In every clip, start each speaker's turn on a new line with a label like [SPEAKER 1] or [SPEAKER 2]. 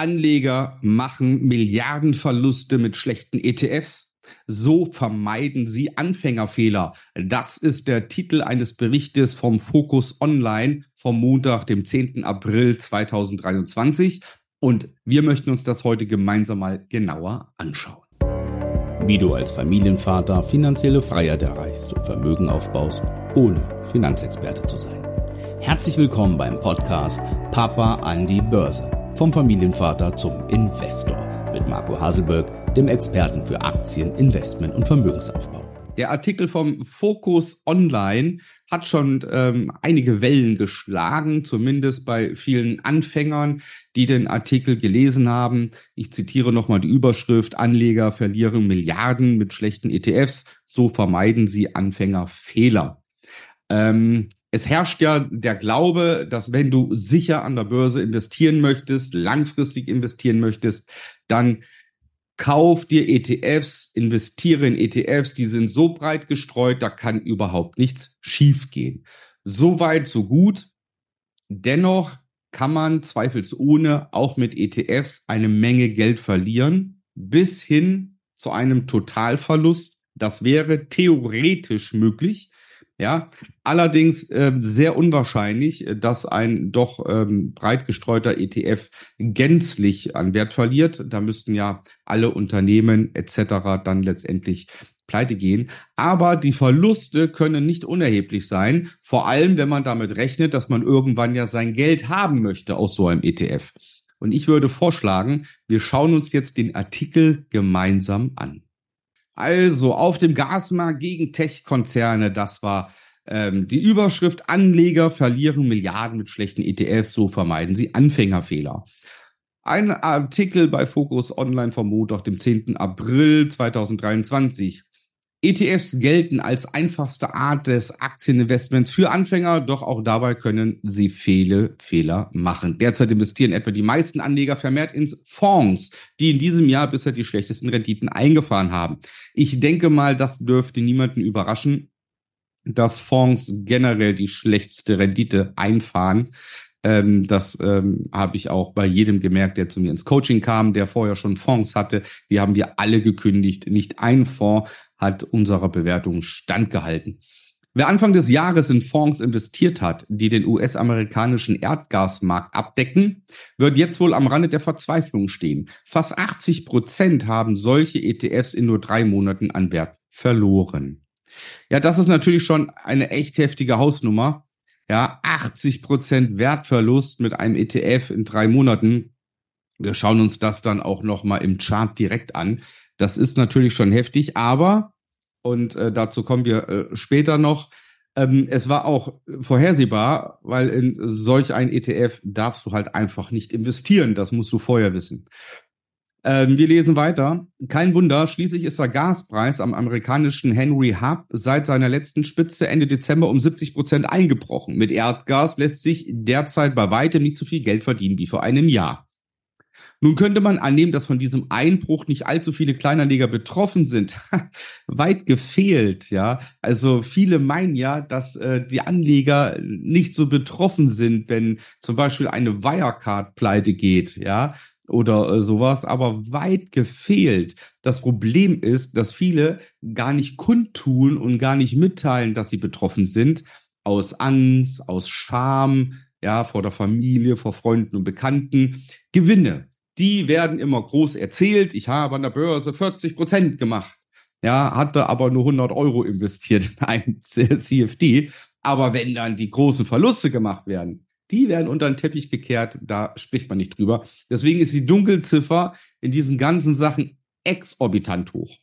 [SPEAKER 1] Anleger machen Milliardenverluste mit schlechten ETFs. So vermeiden sie Anfängerfehler. Das ist der Titel eines Berichtes vom Focus Online vom Montag, dem 10. April 2023. Und wir möchten uns das heute gemeinsam mal genauer anschauen.
[SPEAKER 2] Wie du als Familienvater finanzielle Freiheit erreichst und Vermögen aufbaust, ohne Finanzexperte zu sein. Herzlich willkommen beim Podcast Papa an die Börse vom Familienvater zum Investor mit Marco Haselberg, dem Experten für Aktien, Investment und Vermögensaufbau.
[SPEAKER 1] Der Artikel vom Focus Online hat schon ähm, einige Wellen geschlagen, zumindest bei vielen Anfängern, die den Artikel gelesen haben. Ich zitiere nochmal die Überschrift, Anleger verlieren Milliarden mit schlechten ETFs, so vermeiden sie Anfängerfehler. Ähm, es herrscht ja der Glaube, dass wenn du sicher an der Börse investieren möchtest, langfristig investieren möchtest, dann kauf dir ETFs, investiere in ETFs, die sind so breit gestreut, da kann überhaupt nichts schiefgehen. So weit, so gut. Dennoch kann man zweifelsohne auch mit ETFs eine Menge Geld verlieren, bis hin zu einem Totalverlust. Das wäre theoretisch möglich. Ja, allerdings äh, sehr unwahrscheinlich, äh, dass ein doch ähm, breit gestreuter ETF gänzlich an Wert verliert. Da müssten ja alle Unternehmen etc. dann letztendlich pleite gehen. Aber die Verluste können nicht unerheblich sein, vor allem wenn man damit rechnet, dass man irgendwann ja sein Geld haben möchte aus so einem ETF. Und ich würde vorschlagen, wir schauen uns jetzt den Artikel gemeinsam an. Also auf dem Gasmarkt gegen Tech-Konzerne, das war ähm, die Überschrift Anleger verlieren Milliarden mit schlechten ETFs, so vermeiden sie Anfängerfehler. Ein Artikel bei Focus Online vom Montag, dem 10. April 2023. ETFs gelten als einfachste Art des Aktieninvestments für Anfänger, doch auch dabei können sie viele Fehler machen. Derzeit investieren etwa die meisten Anleger vermehrt ins Fonds, die in diesem Jahr bisher die schlechtesten Renditen eingefahren haben. Ich denke mal, das dürfte niemanden überraschen, dass Fonds generell die schlechteste Rendite einfahren. Ähm, das ähm, habe ich auch bei jedem gemerkt, der zu mir ins Coaching kam, der vorher schon Fonds hatte. Die haben wir alle gekündigt. Nicht ein Fonds hat unserer Bewertung standgehalten. Wer Anfang des Jahres in Fonds investiert hat, die den US-amerikanischen Erdgasmarkt abdecken, wird jetzt wohl am Rande der Verzweiflung stehen. Fast 80 Prozent haben solche ETFs in nur drei Monaten an Wert verloren. Ja, das ist natürlich schon eine echt heftige Hausnummer. Ja, 80 Prozent Wertverlust mit einem ETF in drei Monaten. Wir schauen uns das dann auch nochmal im Chart direkt an. Das ist natürlich schon heftig, aber, und äh, dazu kommen wir äh, später noch, ähm, es war auch vorhersehbar, weil in solch ein ETF darfst du halt einfach nicht investieren. Das musst du vorher wissen. Ähm, wir lesen weiter. Kein Wunder, schließlich ist der Gaspreis am amerikanischen Henry Hub seit seiner letzten Spitze Ende Dezember um 70 Prozent eingebrochen. Mit Erdgas lässt sich derzeit bei weitem nicht so viel Geld verdienen wie vor einem Jahr. Nun könnte man annehmen, dass von diesem Einbruch nicht allzu viele Kleinanleger betroffen sind. Weit gefehlt, ja. Also viele meinen ja, dass äh, die Anleger nicht so betroffen sind, wenn zum Beispiel eine Wirecard pleite geht, ja oder äh, sowas, aber weit gefehlt. Das Problem ist, dass viele gar nicht kundtun und gar nicht mitteilen, dass sie betroffen sind, aus Angst, aus Scham, ja, vor der Familie, vor Freunden und Bekannten. Gewinne, die werden immer groß erzählt. Ich habe an der Börse 40 Prozent gemacht. Ja, hatte aber nur 100 Euro investiert in ein CFD. Aber wenn dann die großen Verluste gemacht werden, die werden unter den Teppich gekehrt, da spricht man nicht drüber. Deswegen ist die Dunkelziffer in diesen ganzen Sachen exorbitant hoch.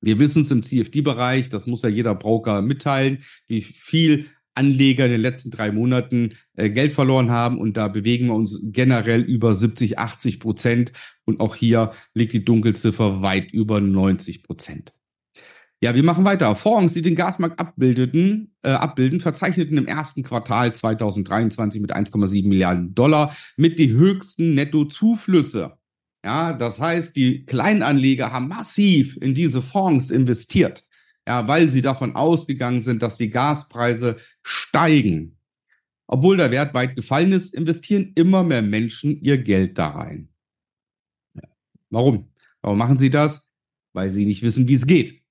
[SPEAKER 1] Wir wissen es im CFD-Bereich, das muss ja jeder Broker mitteilen, wie viel Anleger in den letzten drei Monaten äh, Geld verloren haben und da bewegen wir uns generell über 70, 80 Prozent und auch hier liegt die Dunkelziffer weit über 90 Prozent. Ja, wir machen weiter. Fonds, die den Gasmarkt abbildeten, äh, abbilden, verzeichneten im ersten Quartal 2023 mit 1,7 Milliarden Dollar mit die höchsten Nettozuflüsse. Ja, das heißt, die Kleinanleger haben massiv in diese Fonds investiert. Ja, weil sie davon ausgegangen sind, dass die Gaspreise steigen. Obwohl der Wert weit gefallen ist, investieren immer mehr Menschen ihr Geld da rein. Warum? Warum machen sie das? Weil sie nicht wissen, wie es geht.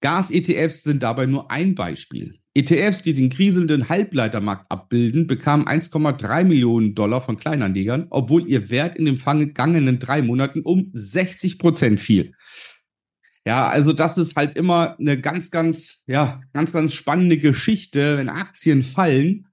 [SPEAKER 1] Gas-ETFs sind dabei nur ein Beispiel. ETFs, die den kriselnden Halbleitermarkt abbilden, bekamen 1,3 Millionen Dollar von Kleinanlegern, obwohl ihr Wert in den vergangenen drei Monaten um 60 Prozent fiel. Ja, also das ist halt immer eine ganz, ganz, ja, ganz, ganz spannende Geschichte. Wenn Aktien fallen,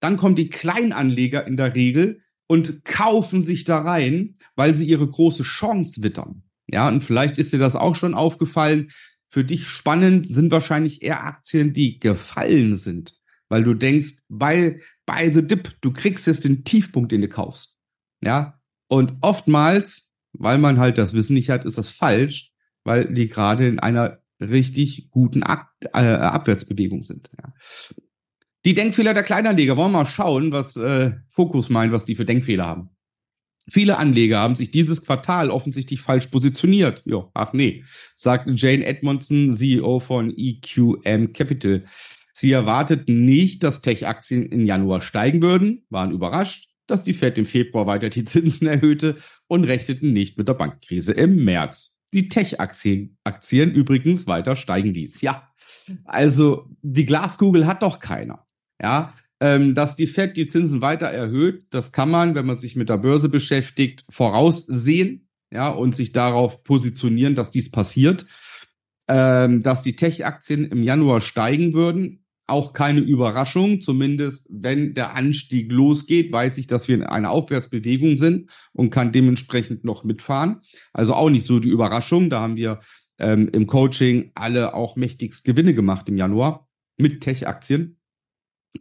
[SPEAKER 1] dann kommen die Kleinanleger in der Regel und kaufen sich da rein, weil sie ihre große Chance wittern. Ja, und vielleicht ist dir das auch schon aufgefallen. Für dich spannend sind wahrscheinlich eher Aktien, die gefallen sind, weil du denkst, bei, bei The Dip, du kriegst jetzt den Tiefpunkt, den du kaufst. Ja, und oftmals, weil man halt das Wissen nicht hat, ist das falsch, weil die gerade in einer richtig guten Ab äh, Abwärtsbewegung sind. Ja. Die Denkfehler der Kleinanleger. Wollen wir mal schauen, was äh, Fokus meint, was die für Denkfehler haben. Viele Anleger haben sich dieses Quartal offensichtlich falsch positioniert. Jo, ach nee, sagt Jane Edmondson, CEO von EQM Capital. Sie erwarteten nicht, dass Tech-Aktien im Januar steigen würden, waren überrascht, dass die Fed im Februar weiter die Zinsen erhöhte und rechneten nicht mit der Bankenkrise im März. Die Tech-Aktien Aktien übrigens weiter steigen ließ. Ja, also die Glaskugel hat doch keiner. Ja, ähm, dass die Fed die Zinsen weiter erhöht, das kann man, wenn man sich mit der Börse beschäftigt, voraussehen, ja, und sich darauf positionieren, dass dies passiert. Ähm, dass die Tech-Aktien im Januar steigen würden, auch keine Überraschung, zumindest wenn der Anstieg losgeht, weiß ich, dass wir in einer Aufwärtsbewegung sind und kann dementsprechend noch mitfahren. Also auch nicht so die Überraschung. Da haben wir ähm, im Coaching alle auch mächtigst Gewinne gemacht im Januar mit Tech-Aktien.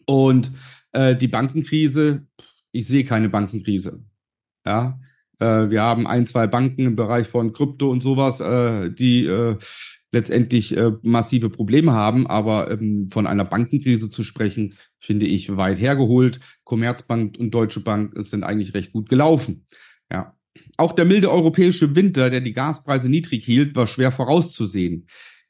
[SPEAKER 1] Und äh, die Bankenkrise, ich sehe keine Bankenkrise. Ja, äh, wir haben ein, zwei Banken im Bereich von Krypto und sowas, äh, die äh, letztendlich äh, massive Probleme haben, aber ähm, von einer Bankenkrise zu sprechen, finde ich weit hergeholt. Commerzbank und Deutsche Bank sind eigentlich recht gut gelaufen. Ja. Auch der milde europäische Winter, der die Gaspreise niedrig hielt, war schwer vorauszusehen.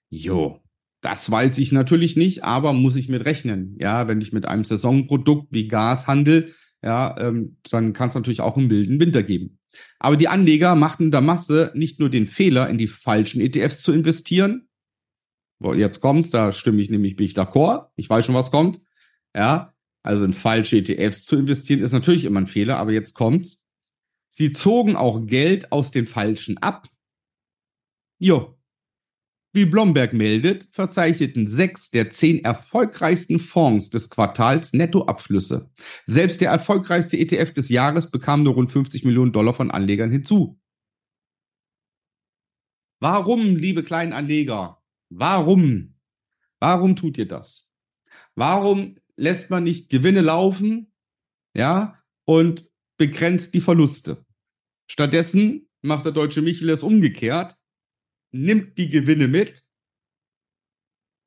[SPEAKER 1] Jo, das weiß ich natürlich nicht, aber muss ich mit rechnen. Ja, wenn ich mit einem Saisonprodukt wie Gas handel, ja, ähm, dann kann es natürlich auch einen milden Winter geben. Aber die Anleger machten der Masse nicht nur den Fehler, in die falschen ETFs zu investieren. Jetzt kommt's, da stimme ich nämlich, bin ich d'accord. Ich weiß schon, was kommt. Ja, also in falsche ETFs zu investieren ist natürlich immer ein Fehler, aber jetzt kommt's. Sie zogen auch Geld aus den falschen ab. Jo, wie Blomberg meldet, verzeichneten sechs der zehn erfolgreichsten Fonds des Quartals Nettoabflüsse. Selbst der erfolgreichste ETF des Jahres bekam nur rund 50 Millionen Dollar von Anlegern hinzu. Warum, liebe Kleinanleger? Warum? Warum tut ihr das? Warum lässt man nicht Gewinne laufen, ja, und begrenzt die Verluste? Stattdessen macht der deutsche Michel es umgekehrt nimmt die Gewinne mit,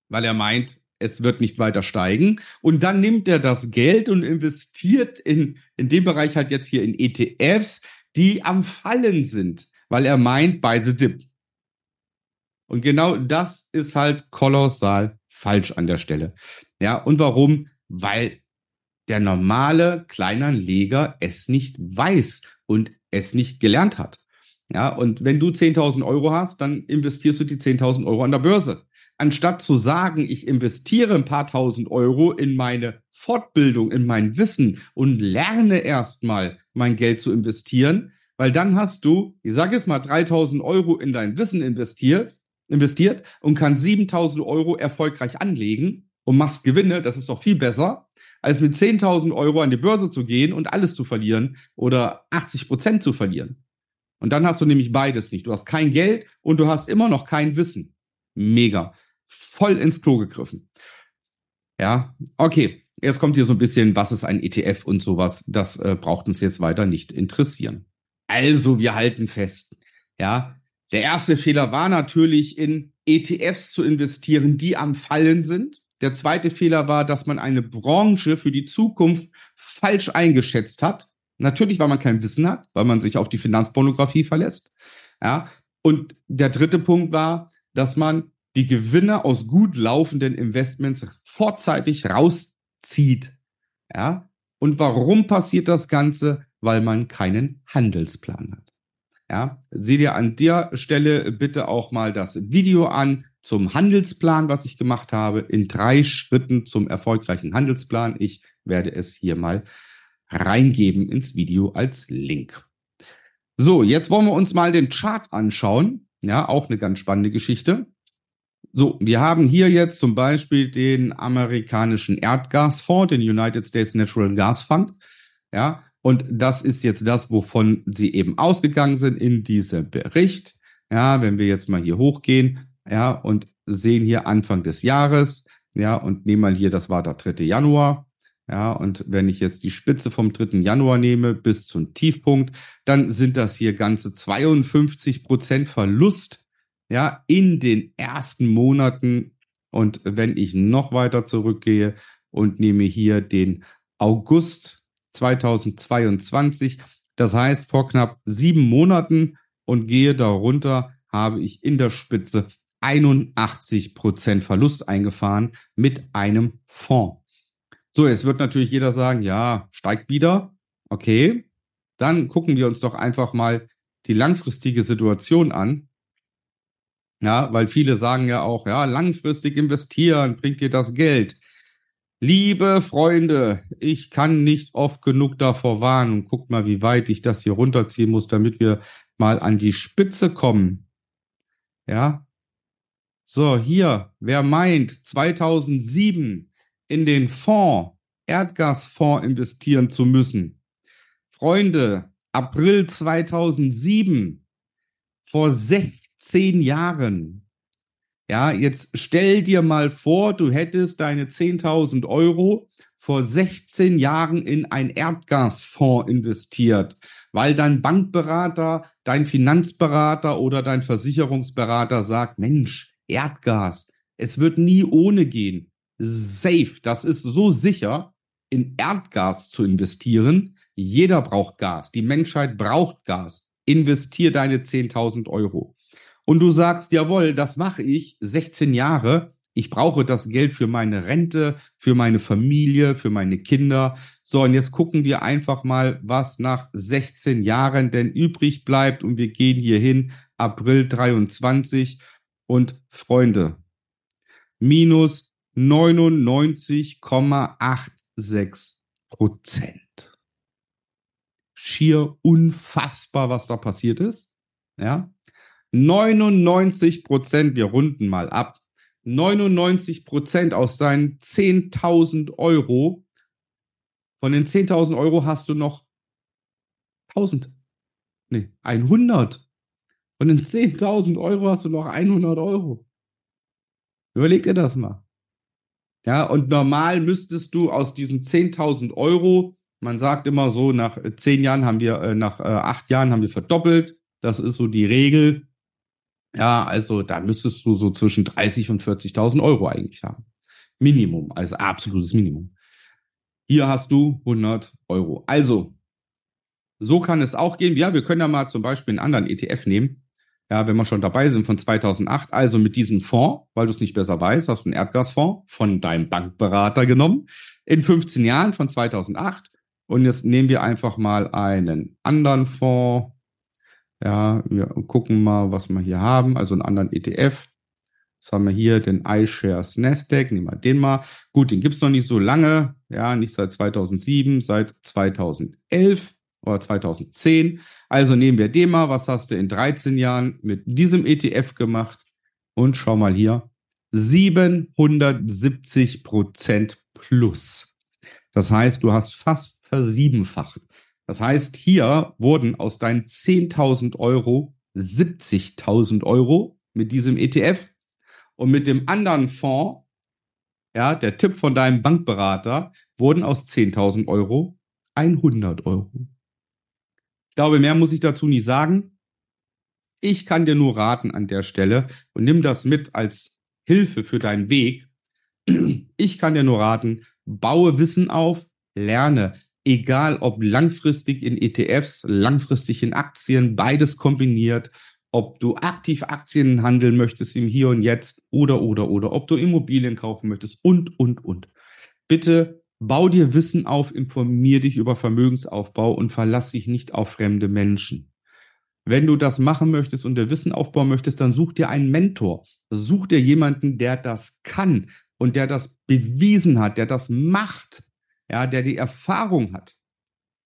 [SPEAKER 1] weil er meint, es wird nicht weiter steigen. Und dann nimmt er das Geld und investiert in, in dem Bereich halt jetzt hier in ETFs, die am Fallen sind, weil er meint, bei the dip. Und genau das ist halt kolossal falsch an der Stelle. Ja, und warum? Weil der normale Kleinanleger es nicht weiß und es nicht gelernt hat. Ja, und wenn du 10.000 Euro hast, dann investierst du die 10.000 Euro an der Börse. Anstatt zu sagen, ich investiere ein paar tausend Euro in meine Fortbildung, in mein Wissen und lerne erstmal mein Geld zu investieren, weil dann hast du, ich sage jetzt mal, 3.000 Euro in dein Wissen investiert, investiert und kannst 7.000 Euro erfolgreich anlegen und machst Gewinne. Das ist doch viel besser, als mit 10.000 Euro an die Börse zu gehen und alles zu verlieren oder 80 Prozent zu verlieren. Und dann hast du nämlich beides nicht. Du hast kein Geld und du hast immer noch kein Wissen. Mega. Voll ins Klo gegriffen. Ja, okay. Jetzt kommt hier so ein bisschen, was ist ein ETF und sowas. Das äh, braucht uns jetzt weiter nicht interessieren. Also, wir halten fest. Ja, der erste Fehler war natürlich in ETFs zu investieren, die am Fallen sind. Der zweite Fehler war, dass man eine Branche für die Zukunft falsch eingeschätzt hat. Natürlich, weil man kein Wissen hat, weil man sich auf die Finanzpornografie verlässt. Ja. Und der dritte Punkt war, dass man die Gewinne aus gut laufenden Investments vorzeitig rauszieht. Ja. Und warum passiert das Ganze? Weil man keinen Handelsplan hat. Ja, sieh dir an der Stelle bitte auch mal das Video an zum Handelsplan, was ich gemacht habe, in drei Schritten zum erfolgreichen Handelsplan. Ich werde es hier mal reingeben ins Video als Link. So, jetzt wollen wir uns mal den Chart anschauen. Ja, auch eine ganz spannende Geschichte. So, wir haben hier jetzt zum Beispiel den amerikanischen Erdgasfonds, den United States Natural Gas Fund. Ja, und das ist jetzt das, wovon sie eben ausgegangen sind in diesem Bericht. Ja, wenn wir jetzt mal hier hochgehen, ja, und sehen hier Anfang des Jahres, ja, und nehmen mal hier, das war der 3. Januar. Ja, und wenn ich jetzt die Spitze vom 3. Januar nehme bis zum Tiefpunkt, dann sind das hier ganze 52 Prozent Verlust, ja, in den ersten Monaten. Und wenn ich noch weiter zurückgehe und nehme hier den August 2022. Das heißt, vor knapp sieben Monaten und gehe darunter, habe ich in der Spitze 81 Prozent Verlust eingefahren mit einem Fonds. So, jetzt wird natürlich jeder sagen, ja, steigt wieder. Okay, dann gucken wir uns doch einfach mal die langfristige Situation an. Ja, weil viele sagen ja auch, ja, langfristig investieren bringt dir das Geld. Liebe Freunde, ich kann nicht oft genug davor warnen. Guckt mal, wie weit ich das hier runterziehen muss, damit wir mal an die Spitze kommen. Ja. So, hier, wer meint, 2007 in den Fonds, Erdgasfonds investieren zu müssen. Freunde, April 2007, vor 16 Jahren, ja, jetzt stell dir mal vor, du hättest deine 10.000 Euro vor 16 Jahren in ein Erdgasfonds investiert, weil dein Bankberater, dein Finanzberater oder dein Versicherungsberater sagt, Mensch, Erdgas, es wird nie ohne gehen. Safe, das ist so sicher, in Erdgas zu investieren. Jeder braucht Gas, die Menschheit braucht Gas. Investier deine 10.000 Euro und du sagst, jawohl, das mache ich 16 Jahre. Ich brauche das Geld für meine Rente, für meine Familie, für meine Kinder. So, und jetzt gucken wir einfach mal, was nach 16 Jahren denn übrig bleibt. Und wir gehen hier hin, April 23. Und Freunde, minus 99,86 Prozent. Schier unfassbar, was da passiert ist. Ja, 99 Prozent, wir runden mal ab, 99 Prozent aus seinen 10.000 Euro, von den 10.000 Euro hast du noch 1000. Nee, 100. Von den 10.000 Euro hast du noch 100 Euro. Überleg dir das mal. Ja, und normal müsstest du aus diesen 10.000 Euro, man sagt immer so, nach 10 Jahren haben wir, äh, nach äh, 8 Jahren haben wir verdoppelt. Das ist so die Regel. Ja, also da müsstest du so zwischen 30 und 40.000 Euro eigentlich haben. Minimum, also absolutes Minimum. Hier hast du 100 Euro. Also, so kann es auch gehen. Ja, wir können ja mal zum Beispiel einen anderen ETF nehmen. Ja, wenn wir schon dabei sind von 2008. Also mit diesem Fonds, weil du es nicht besser weißt, hast du einen Erdgasfonds von deinem Bankberater genommen. In 15 Jahren von 2008. Und jetzt nehmen wir einfach mal einen anderen Fonds. Ja, wir gucken mal, was wir hier haben. Also einen anderen ETF. Was haben wir hier? Den iShares Nasdaq. Nehmen wir den mal. Gut, den gibt's noch nicht so lange. Ja, nicht seit 2007, seit 2011 oder 2010. Also nehmen wir den mal. Was hast du in 13 Jahren mit diesem ETF gemacht? Und schau mal hier. 770 Prozent plus. Das heißt, du hast fast versiebenfacht. Das heißt, hier wurden aus deinen 10.000 Euro 70.000 Euro mit diesem ETF und mit dem anderen Fonds, ja, der Tipp von deinem Bankberater, wurden aus 10.000 Euro 100 Euro. Ich glaube, mehr muss ich dazu nicht sagen. Ich kann dir nur raten an der Stelle und nimm das mit als Hilfe für deinen Weg. Ich kann dir nur raten, baue Wissen auf, lerne, egal ob langfristig in ETFs, langfristig in Aktien, beides kombiniert, ob du aktiv Aktien handeln möchtest im Hier und Jetzt oder, oder, oder, ob du Immobilien kaufen möchtest und, und, und. Bitte bau dir Wissen auf, informier dich über Vermögensaufbau und verlass dich nicht auf fremde Menschen. Wenn du das machen möchtest und dir Wissen aufbauen möchtest, dann such dir einen Mentor. Such dir jemanden, der das kann und der das bewiesen hat, der das macht, ja, der die Erfahrung hat.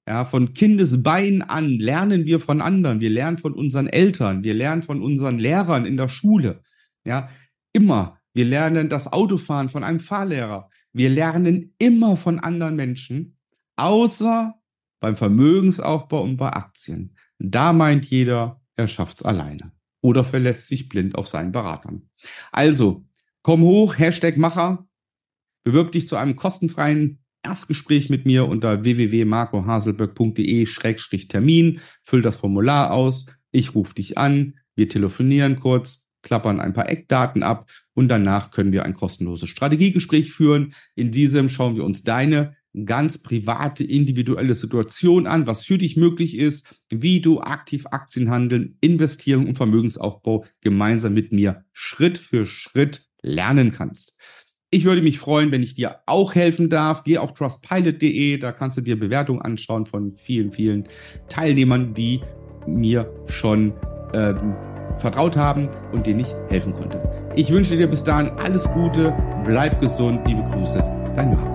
[SPEAKER 1] Ja, von Kindesbein an lernen wir von anderen. Wir lernen von unseren Eltern. Wir lernen von unseren Lehrern in der Schule. Ja, immer. Wir lernen das Autofahren von einem Fahrlehrer. Wir lernen immer von anderen Menschen, außer beim Vermögensaufbau und bei Aktien. Da meint jeder, er schafft's alleine oder verlässt sich blind auf seinen Beratern. Also, komm hoch, Hashtag Macher, bewirb dich zu einem kostenfreien Erstgespräch mit mir unter www.marcohaselberg.de-termin, füll das Formular aus, ich rufe dich an, wir telefonieren kurz, klappern ein paar Eckdaten ab und danach können wir ein kostenloses Strategiegespräch führen. In diesem schauen wir uns deine ganz private, individuelle Situation an, was für dich möglich ist, wie du aktiv Aktien handeln, investieren und Vermögensaufbau gemeinsam mit mir Schritt für Schritt lernen kannst. Ich würde mich freuen, wenn ich dir auch helfen darf. Geh auf trustpilot.de, da kannst du dir Bewertungen anschauen von vielen, vielen Teilnehmern, die mir schon ähm, vertraut haben und denen ich helfen konnte. Ich wünsche dir bis dahin alles Gute, bleib gesund, liebe Grüße, dein Marco.